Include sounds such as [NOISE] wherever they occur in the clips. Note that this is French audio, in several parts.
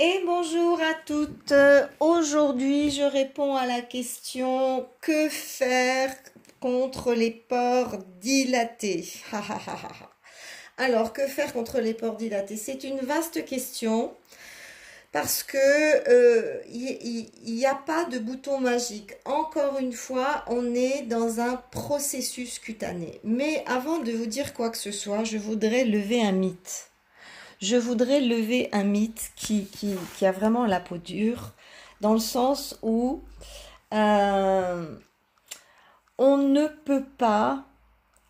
Et bonjour à toutes. Aujourd'hui, je réponds à la question que faire contre les pores dilatés? [LAUGHS] Alors, que faire contre les pores dilatés? C'est une vaste question parce que il euh, n'y a pas de bouton magique. Encore une fois, on est dans un processus cutané. Mais avant de vous dire quoi que ce soit, je voudrais lever un mythe je voudrais lever un mythe qui, a vraiment la peau dure, dans le sens où euh, on ne peut pas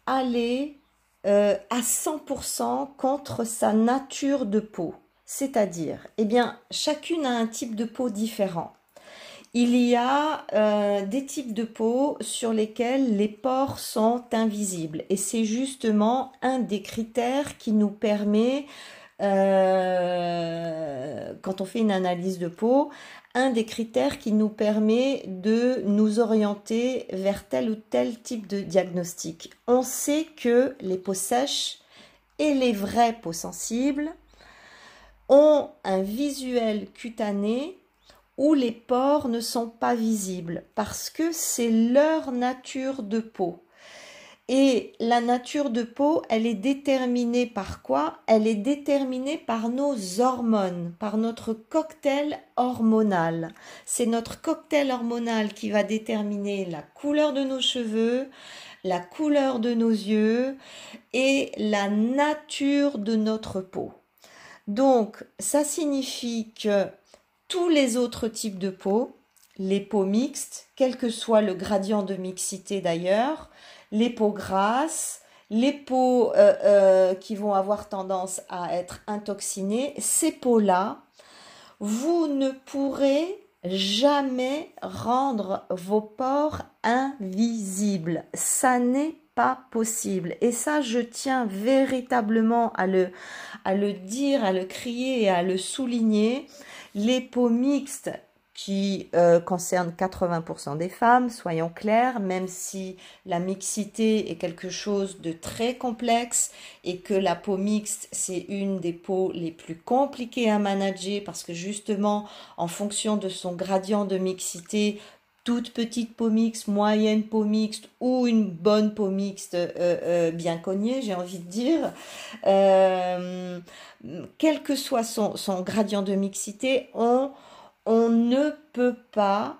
aller euh, à 100% contre sa nature de peau. C'est-à-dire, eh bien, chacune a un type de peau différent. Il y a euh, des types de peau sur lesquels les pores sont invisibles et c'est justement un des critères qui nous permet euh, quand on fait une analyse de peau, un des critères qui nous permet de nous orienter vers tel ou tel type de diagnostic. On sait que les peaux sèches et les vraies peaux sensibles ont un visuel cutané où les pores ne sont pas visibles parce que c'est leur nature de peau. Et la nature de peau, elle est déterminée par quoi? Elle est déterminée par nos hormones, par notre cocktail hormonal. C'est notre cocktail hormonal qui va déterminer la couleur de nos cheveux, la couleur de nos yeux et la nature de notre peau. Donc, ça signifie que tous les autres types de peau, les peaux mixtes, quel que soit le gradient de mixité d'ailleurs, les peaux grasses, les peaux euh, euh, qui vont avoir tendance à être intoxinées, ces peaux-là, vous ne pourrez jamais rendre vos pores invisibles. Ça n'est pas possible. Et ça, je tiens véritablement à le, à le dire, à le crier et à le souligner. Les peaux mixtes qui euh, concerne 80% des femmes, soyons clairs, même si la mixité est quelque chose de très complexe et que la peau mixte, c'est une des peaux les plus compliquées à manager parce que justement, en fonction de son gradient de mixité, toute petite peau mixte, moyenne peau mixte ou une bonne peau mixte euh, euh, bien cognée, j'ai envie de dire, quel que soit son, son gradient de mixité, on on ne peut pas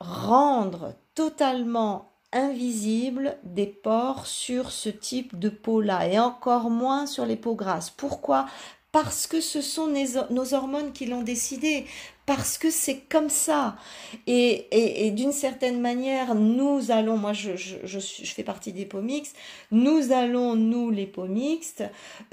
rendre totalement invisible des pores sur ce type de peau-là et encore moins sur les peaux grasses. Pourquoi? Parce que ce sont nos hormones qui l'ont décidé parce que c'est comme ça. Et, d'une certaine manière, nous allons, moi je, je, fais partie des peaux mixtes, nous allons, nous les peaux mixtes,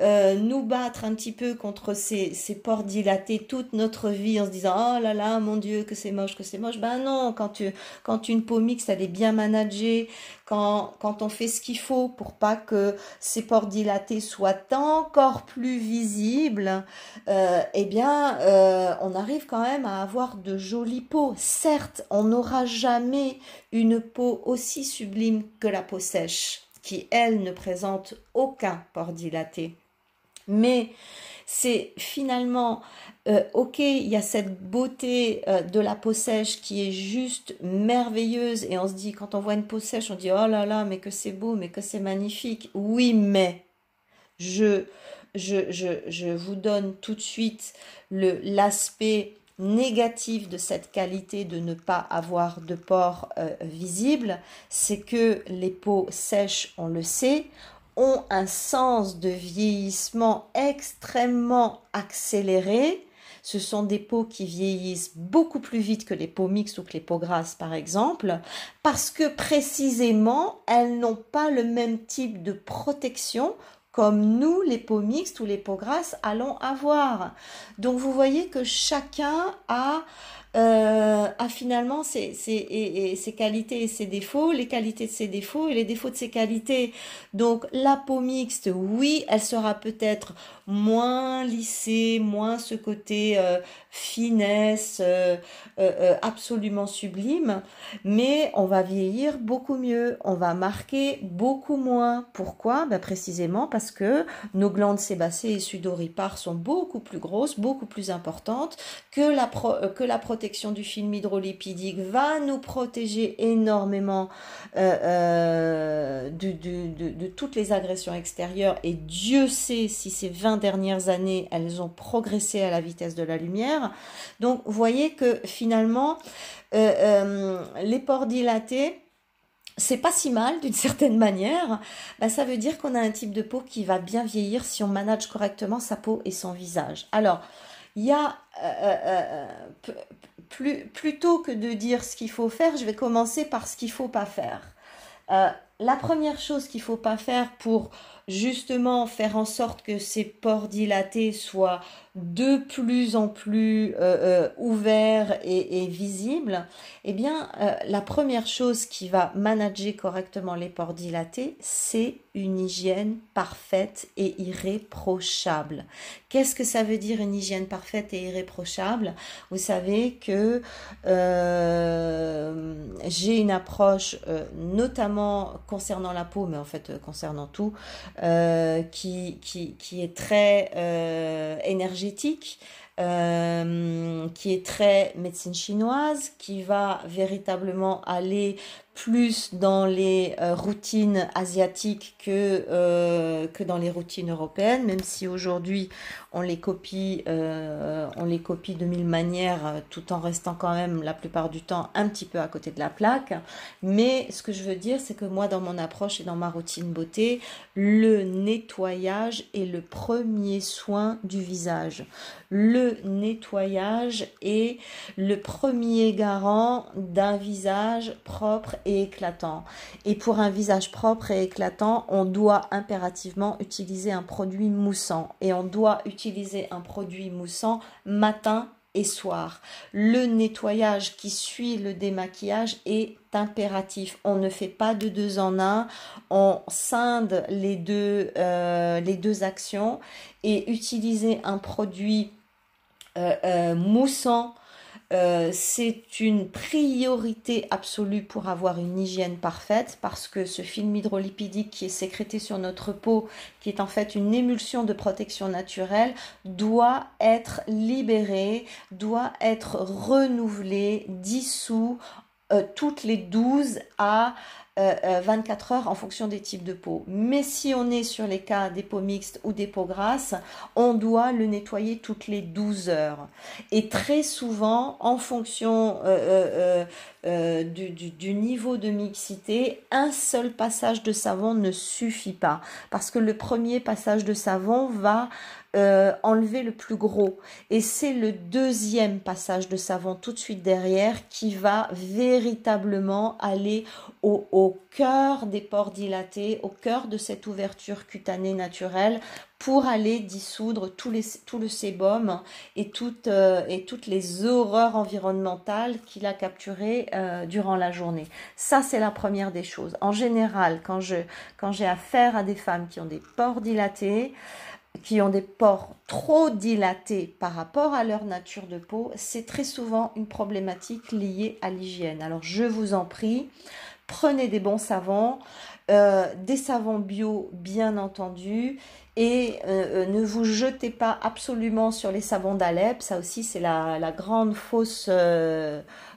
euh, nous battre un petit peu contre ces, ces pores dilatés toute notre vie en se disant oh là là, mon Dieu, que c'est moche, que c'est moche. Ben non, quand, tu, quand une peau mixte, elle est bien managée, quand, quand on fait ce qu'il faut pour pas que ces pores dilatés soient encore plus visibles, euh, eh bien, euh, on arrive quand même à avoir de jolies peaux. Certes, on n'aura jamais une peau aussi sublime que la peau sèche, qui, elle, ne présente aucun port dilaté. Mais c'est finalement, euh, ok, il y a cette beauté euh, de la peau sèche qui est juste merveilleuse et on se dit, quand on voit une peau sèche, on dit, oh là là, mais que c'est beau, mais que c'est magnifique. Oui, mais je, je, vous donne tout de suite l'aspect négatif de cette qualité de ne pas avoir de pores euh, visibles, c'est que les peaux sèches, on le sait, ont un sens de vieillissement extrêmement accéléré. Ce sont des peaux qui vieillissent beaucoup plus vite que les peaux mixtes ou que les peaux grasses, par exemple, parce que précisément, elles n'ont pas le même type de protection comme nous, les peaux mixtes ou les peaux grasses, allons avoir. Donc vous voyez que chacun a euh, a finalement ses, ses, qualités et ses défauts, les qualités de ses défauts et les défauts de ses qualités. Donc la peau mixte, oui, elle sera peut-être moins lissée, moins ce côté euh, finesse euh, absolument sublime, mais on va vieillir beaucoup mieux, on va marquer beaucoup moins. Pourquoi? Ben Précisément parce que nos glandes sébacées et sudoripares sont beaucoup plus grosses, beaucoup plus importantes, que la, euh, que la protection du film hydrolipidique va nous protéger énormément euh, euh, de, toutes les agressions extérieures. Et Dieu sait si ces 20 dernières années, elles ont progressé à la vitesse de la lumière. Donc, vous voyez que finalement, les pores dilatés, c'est pas si mal d'une [LAUGHS] certaine manière, bah, ça veut dire qu'on a un type de peau qui va bien vieillir si on manage correctement sa peau et son visage. Alors, il y a euh, euh, euh, plutôt que de dire ce qu'il faut faire, je vais commencer par ce qu'il faut pas faire. la première chose qu'il faut pas faire pour justement faire en sorte que ces pores dilatés soient de plus en plus euh, euh, ouvert et, et, visible, eh bien, euh, la première chose qui va manager correctement les pores dilatés, c'est une hygiène parfaite et irréprochable. Qu'est-ce que ça veut dire une hygiène parfaite et irréprochable? Vous savez que j'ai une approche, notamment concernant la peau, mais en fait concernant tout, qui, qui, qui, est très énergétique euh, qui est très médecine chinoise, qui va véritablement aller plus dans les euh, routines asiatiques que, euh, que dans les routines européennes, même si aujourd'hui on les copie, euh, on les copie de mille manières, tout en restant quand même la plupart du temps un petit peu à côté de la plaque. Mais ce que je veux dire, c'est que moi, dans mon approche et dans ma routine beauté, le nettoyage est le premier soin du visage. Le nettoyage est le premier garant d'un visage propre éclatant. Et pour un visage propre et éclatant, on doit impérativement utiliser un produit moussant. Et on doit utiliser un produit moussant matin et soir. Le nettoyage qui suit le démaquillage est impératif. On ne fait pas de deux en un. On scinde les deux, euh, les deux actions et utiliser un produit euh, euh, moussant euh, c'est une priorité absolue pour avoir une hygiène parfaite parce que ce film hydrolipidique qui est sécrété sur notre peau, qui est en fait une émulsion de protection naturelle, doit être libéré, doit être renouvelé, dissous euh, toutes les 12 à 24 euh, heures en fonction des types de peau. Mais si on est sur les cas des peaux mixtes ou des peaux grasses, on doit le nettoyer toutes les 12 heures. Et très souvent, en fonction euh, euh, du, niveau de mixité, un seul passage de savon ne suffit pas. Parce que le premier passage de savon va euh, enlever le plus gros. Et c'est le deuxième passage de savon tout de suite derrière qui va véritablement aller au, cœur des pores dilatés, au cœur de cette ouverture cutanée naturelle pour aller dissoudre tout, le sébum et toutes, euh, et toutes les horreurs environnementales qu'il a capturées euh, durant la journée. Ça, c'est la première des choses. En général, quand j'ai affaire à des femmes qui ont des pores dilatés, qui ont des pores trop dilatés par rapport à leur nature de peau, c'est très souvent une problématique liée à l'hygiène. Alors je vous en prie, prenez des bons savons, euh, des savons bio bien entendu, et euh, euh, ne vous jetez pas absolument sur les savons d'Alep, ça aussi c'est la, la, grande fausse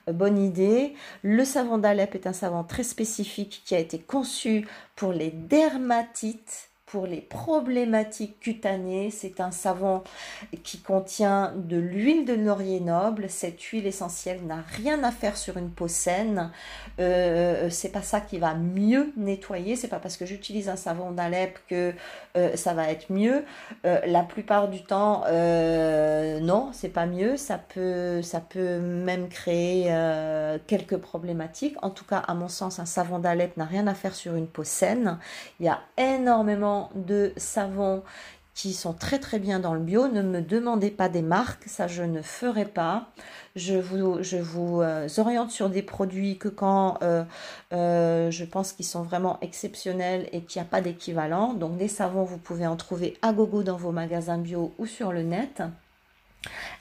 bonne idée. Le savon d'Alep est un savon très spécifique qui a été conçu pour les dermatites pour les problématiques cutanées. C'est un savon qui contient de l'huile de laurier noble. Cette huile essentielle n'a rien à faire sur une peau saine. Euh, c'est pas ça qui va mieux nettoyer. C'est pas parce que j'utilise un savon d'Alep que euh, ça va être mieux. Euh, la plupart du temps, euh, non, c'est pas mieux. Ça peut, ça peut même créer quelques problématiques. En tout cas, à mon sens, un savon d'Alep n'a rien à faire sur une peau saine. Il y a énormément de savons qui sont très très bien dans le bio. Ne me demandez pas des marques, ça je ne ferai pas. Je vous, je vous euh, oriente sur des produits que quand euh, euh, je pense qu'ils sont vraiment exceptionnels et qu'il n'y a pas d'équivalent. Donc des savons, vous pouvez en trouver à gogo dans vos magasins bio ou sur le net.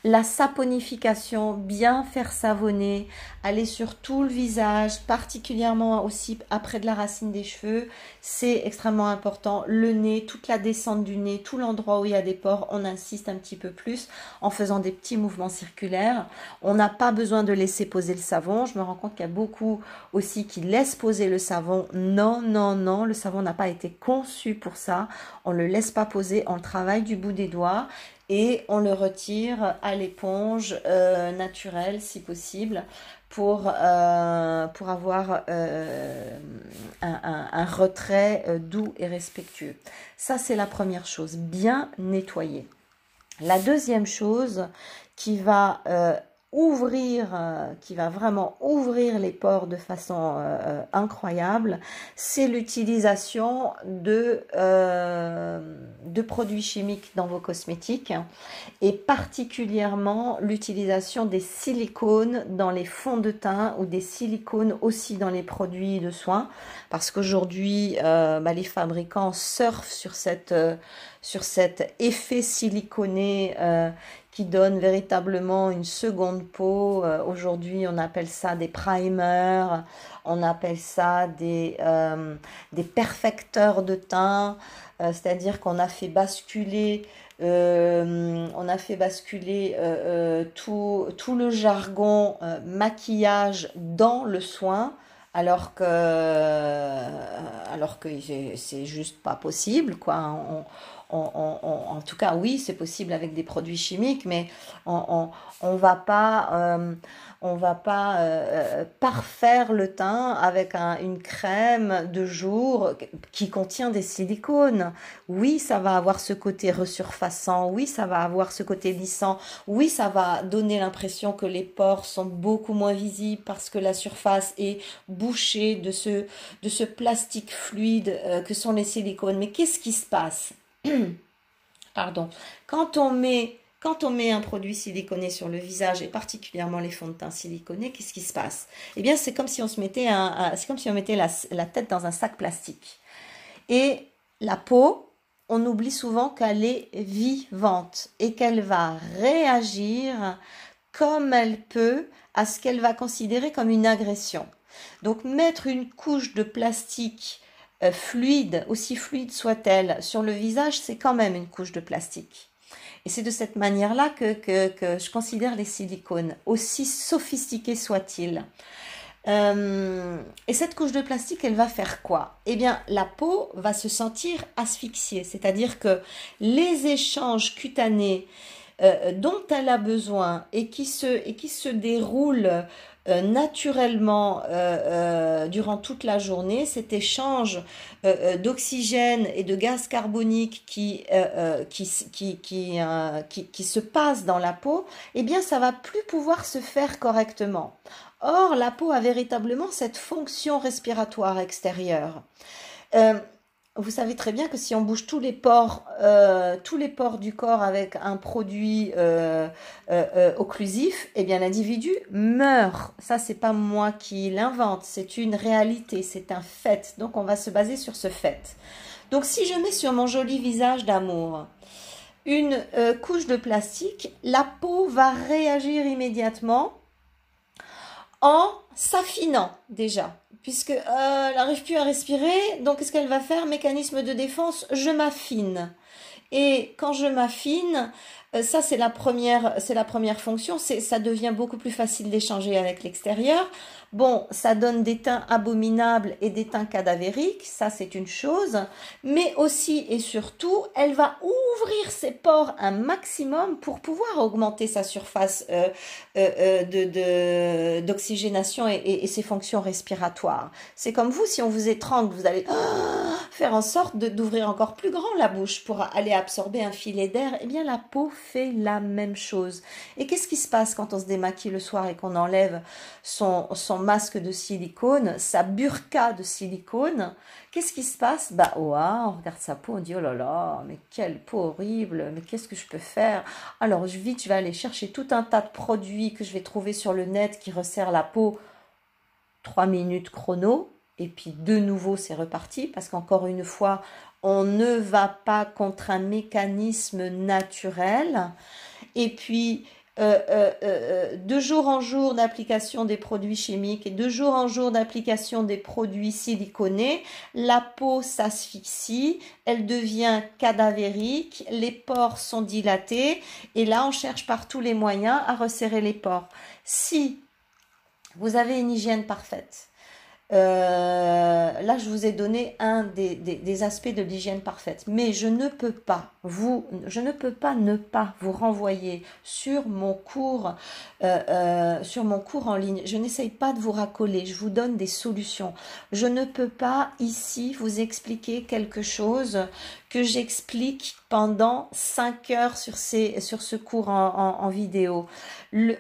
La saponification, bien faire savonner, aller sur tout le visage, particulièrement aussi après de la racine des cheveux, c'est extrêmement important. Le nez, toute la descente du nez, tout l'endroit où il y a des pores, on insiste un petit peu plus en faisant des petits mouvements circulaires. On n'a pas besoin de laisser poser le savon. Je me rends compte qu'il y a beaucoup aussi qui laissent poser le savon. Non, non, non, le savon n'a pas été conçu pour ça. On le laisse pas poser, on le travaille du bout des doigts et on le retire à l'éponge euh, naturelle si possible pour, euh, pour avoir euh, un, retrait doux et respectueux. Ça, c'est la première chose, bien nettoyer. La deuxième chose qui va ouvrir, euh, qui va vraiment ouvrir les pores de façon euh, euh, incroyable, c'est l'utilisation de, de produits chimiques dans vos cosmétiques et particulièrement l'utilisation des silicones dans les fonds de teint ou des silicones aussi dans les produits de soins. Parce qu'aujourd'hui bah, les fabricants surfent sur cette sur cet effet siliconé qui donne véritablement une seconde peau. Euh, aujourd'hui, on appelle ça des primers, on appelle ça des, euh, perfecteurs de teint, euh, c'est-à-dire qu'on a fait basculer on a fait basculer tout, tout, le jargon maquillage dans le soin, alors que, alors que c'est juste pas possible, quoi. On, en tout cas, oui, c'est possible avec des produits chimiques, mais on ne va pas, euh, on va pas euh, parfaire le teint avec une crème de jour qui contient des silicones. Oui, ça va avoir ce côté resurfaçant, oui, ça va avoir ce côté lissant, oui, ça va donner l'impression que les pores sont beaucoup moins visibles parce que la surface est bouchée de ce, de ce plastique fluide euh, que sont les silicones. Mais qu'est-ce qui se passe? [CLEARS THROAT] Pardon. Quand on met un produit siliconé sur le visage et particulièrement les fonds de teint siliconés, qu'est-ce qui se passe? Eh bien, c'est comme si on se mettait un, c'est comme si on mettait la, la, tête dans un sac plastique. Et la peau, on oublie souvent qu'elle est vivante et qu'elle va réagir comme elle peut à ce qu'elle va considérer comme une agression. Donc mettre une couche de plastique euh, fluide, aussi fluide soit-elle, sur le visage, c'est quand même une couche de plastique. Et c'est de cette manière-là que, je considère les silicones, aussi sophistiqués soient-ils. Euh, et cette couche de plastique, elle va faire quoi? Eh bien, la peau va se sentir asphyxiée, c'est-à-dire que les échanges cutanés euh, dont elle a besoin et qui se, et qui se déroulent euh, naturellement euh, euh, durant toute la journée, cet échange d'oxygène et de gaz carbonique qui, qui, qui, qui, qui, se passe dans la peau, eh bien ça va plus pouvoir se faire correctement. Or, la peau a véritablement cette fonction respiratoire extérieure vous savez très bien que si on bouge tous les pores, euh, tous les pores du corps avec un produit euh, euh, occlusif, eh bien l'individu meurt. Ça, c'est pas moi qui l'invente, c'est une réalité, c'est un fait. Donc on va se baser sur ce fait. Donc si je mets sur mon joli visage d'amour une couche de plastique, la peau va réagir immédiatement en s'affinant déjà puisque euh, elle n'arrive plus à respirer. Donc, qu'est-ce qu'elle va faire? Mécanisme de défense, je m'affine. Et quand je m'affine, ça c'est la première, c'est la première fonction. C'est, ça devient beaucoup plus facile d'échanger avec l'extérieur. Bon, ça donne des teints abominables et des teints cadavériques, ça c'est une chose, mais aussi et surtout, elle va ouvrir ses pores un maximum pour pouvoir augmenter sa surface euh, euh, euh, de, d'oxygénation et, ses fonctions respiratoires. C'est comme vous, si on vous étrangle, vous allez ah, faire en sorte d'ouvrir encore plus grand la bouche pour aller absorber un filet d'air. Eh bien, la peau fait la même chose. Et qu'est-ce qui se passe quand on se démaquille le soir et qu'on enlève son, son masque de silicone, sa burqa de silicone, qu'est-ce qui se passe? Bah, oh, on regarde sa peau, on dit oh là là, mais quelle peau horrible, mais qu'est-ce que je peux faire? Alors, je vite, je vais aller chercher tout un tas de produits que je vais trouver sur le net qui resserrent la peau. Trois minutes chrono, et puis de nouveau c'est reparti parce qu'encore une fois on ne va pas contre un mécanisme naturel et puis de jour en jour d'application des produits chimiques et de jour en jour d'application des produits siliconés, la peau s'asphyxie, elle devient cadavérique, les pores sont dilatés et là on cherche par tous les moyens à resserrer les pores. Si vous avez une hygiène parfaite, euh, là, je vous ai donné un des, aspects de l'hygiène parfaite, mais je ne peux pas vous, je ne peux pas ne pas vous renvoyer sur mon cours, euh, euh, sur mon cours en ligne. Je n'essaye pas de vous racoler, je vous donne des solutions. Je ne peux pas ici vous expliquer quelque chose que j'explique pendant 5 heures sur, ces, sur ce cours en, vidéo.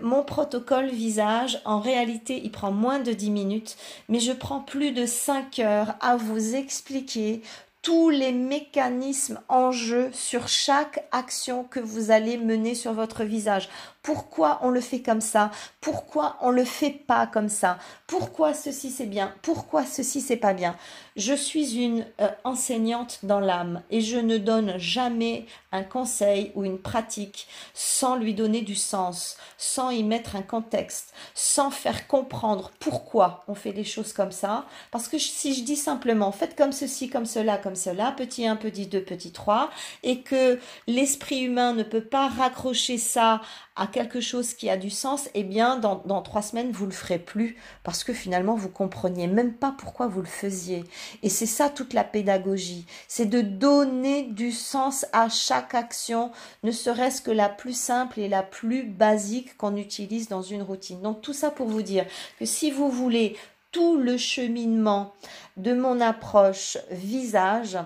mon protocole visage, en réalité, il prend moins de 10 minutes, mais je prends plus de 5 heures à vous expliquer tous les mécanismes en jeu sur chaque action que vous allez mener sur votre visage. Pourquoi on le fait comme ça? Pourquoi on le fait pas comme ça? Pourquoi ceci c'est bien? Pourquoi ceci c'est pas bien? Je suis une euh, enseignante dans l'âme et je ne donne jamais un conseil ou une pratique sans lui donner du sens, sans y mettre un contexte, sans faire comprendre pourquoi on fait les choses comme ça. Parce que si je dis simplement faites comme ceci, comme cela, comme cela, petit 1, petit 2, petit 3, et que l'esprit humain ne peut pas raccrocher ça à quelque chose qui a du sens, eh bien, dans, trois semaines, vous le ferez plus parce que finalement, vous compreniez même pas pourquoi vous le faisiez. Et c'est ça toute la pédagogie. C'est de donner du sens à chaque action, ne serait-ce que la plus simple et la plus basique qu'on utilise dans une routine. Donc, tout ça pour vous dire que si vous voulez tout le cheminement de mon approche visage,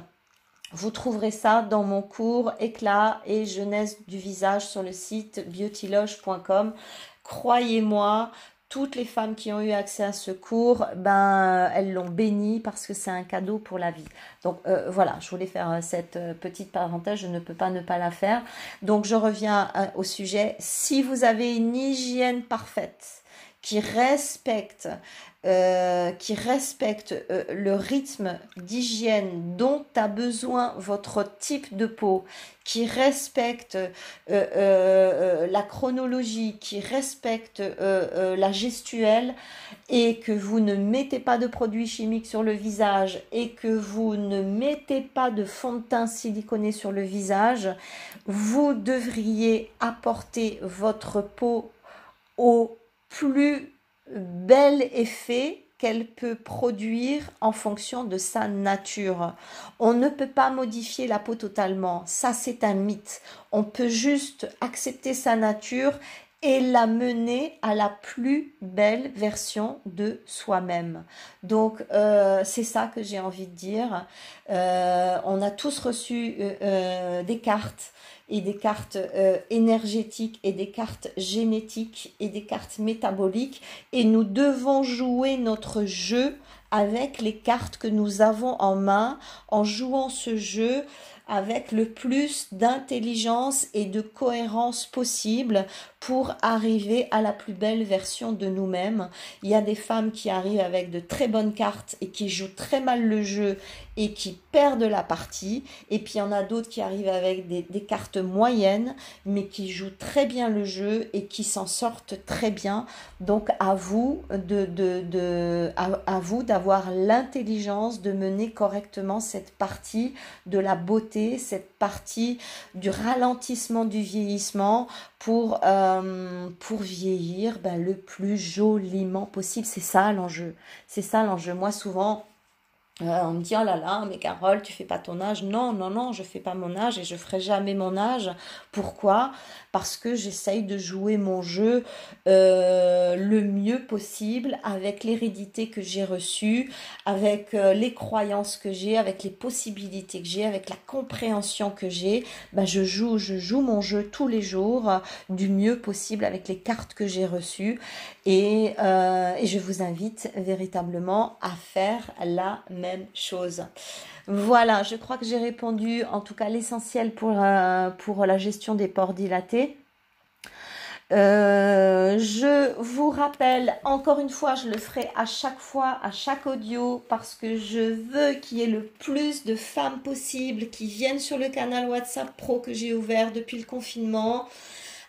vous trouverez ça dans mon cours Éclat et jeunesse du visage sur le site beautyloge.com. Croyez-moi, toutes les femmes qui ont eu accès à ce cours, ben elles l'ont béni parce que c'est un cadeau pour la vie. Donc euh, voilà, je voulais faire euh, cette euh, petite parenthèse, je ne peux pas ne pas la faire. Donc je reviens au sujet. Si vous avez une hygiène parfaite, qui respecte euh, qui respecte euh, le rythme d'hygiène dont a besoin votre type de peau, qui respecte euh, la chronologie, qui respecte la gestuelle et que vous ne mettez pas de produits chimiques sur le visage et que vous ne mettez pas de fond de teint siliconé sur le visage, vous devriez apporter votre peau au plus bel effet qu'elle peut produire en fonction de sa nature. On ne peut pas modifier la peau totalement, ça c'est un mythe. On peut juste accepter sa nature et la mener à la plus belle version de soi-même. Donc euh, c'est ça que j'ai envie de dire. Euh, on a tous reçu euh, des cartes des cartes euh, énergétiques et des cartes génétiques et des cartes métaboliques et nous devons jouer notre jeu avec les cartes que nous avons en main en jouant ce jeu avec le plus d'intelligence et de cohérence possible pour arriver à la plus belle version de nous-mêmes. Il y a des femmes qui arrivent avec de très bonnes cartes et qui jouent très mal le jeu et qui perdent la partie. Et puis il y en a d'autres qui arrivent avec des, cartes moyennes mais qui jouent très bien le jeu et qui s'en sortent très bien. Donc à vous de, de, à vous d'avoir l'intelligence de mener correctement cette partie de la beauté, cette partie du ralentissement du vieillissement pour, euh, pour vieillir ben, le plus joliment possible. C'est ça l'enjeu. C'est ça l'enjeu. Moi, souvent, euh, on me dit oh là là mais Carole tu fais pas ton âge. Non non non je fais pas mon âge et je ferai jamais mon âge. Pourquoi? Parce que j'essaye de jouer mon jeu euh, le mieux possible avec l'hérédité que j'ai reçue avec euh, les croyances que j'ai avec les possibilités que j'ai avec la compréhension que j'ai. Ben je joue je joue mon jeu tous les jours du mieux possible avec les cartes que j'ai reçues. Et, et je vous invite véritablement à faire la chose. Voilà, je crois que j'ai répondu en tout cas l'essentiel pour, euh, pour la gestion des ports dilatés. Euh, je vous rappelle, encore une fois, je le ferai à chaque fois, à chaque audio, parce que je veux qu'il y ait le plus de femmes possible qui viennent sur le canal WhatsApp Pro que j'ai ouvert depuis le confinement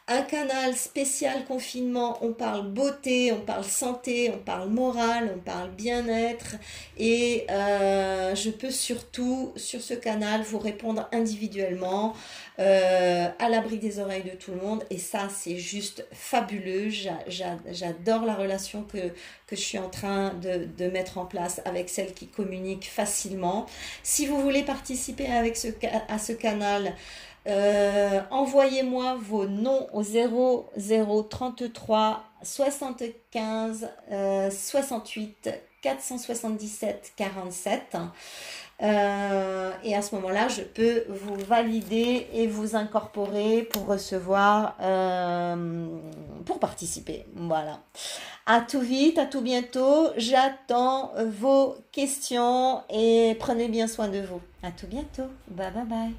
un canal spécial confinement, on parle beauté, on parle santé, on parle morale, on parle bien-être et euh, je peux surtout sur ce canal vous répondre individuellement euh, à l'abri des oreilles de tout le monde et ça c'est juste fabuleux. J'adore la relation que, que je suis en train de, de, mettre en place avec celles qui communiquent facilement. Si vous voulez participer avec ce, à ce canal, euh, envoyez-moi vos noms au 0033 75 68 477 47. et à ce moment-là, je peux vous valider et vous incorporer pour recevoir, euh, pour participer. Voilà. À tout vite, à tout bientôt. J'attends vos questions et prenez bien soin de vous. À tout bientôt. Bye bye bye.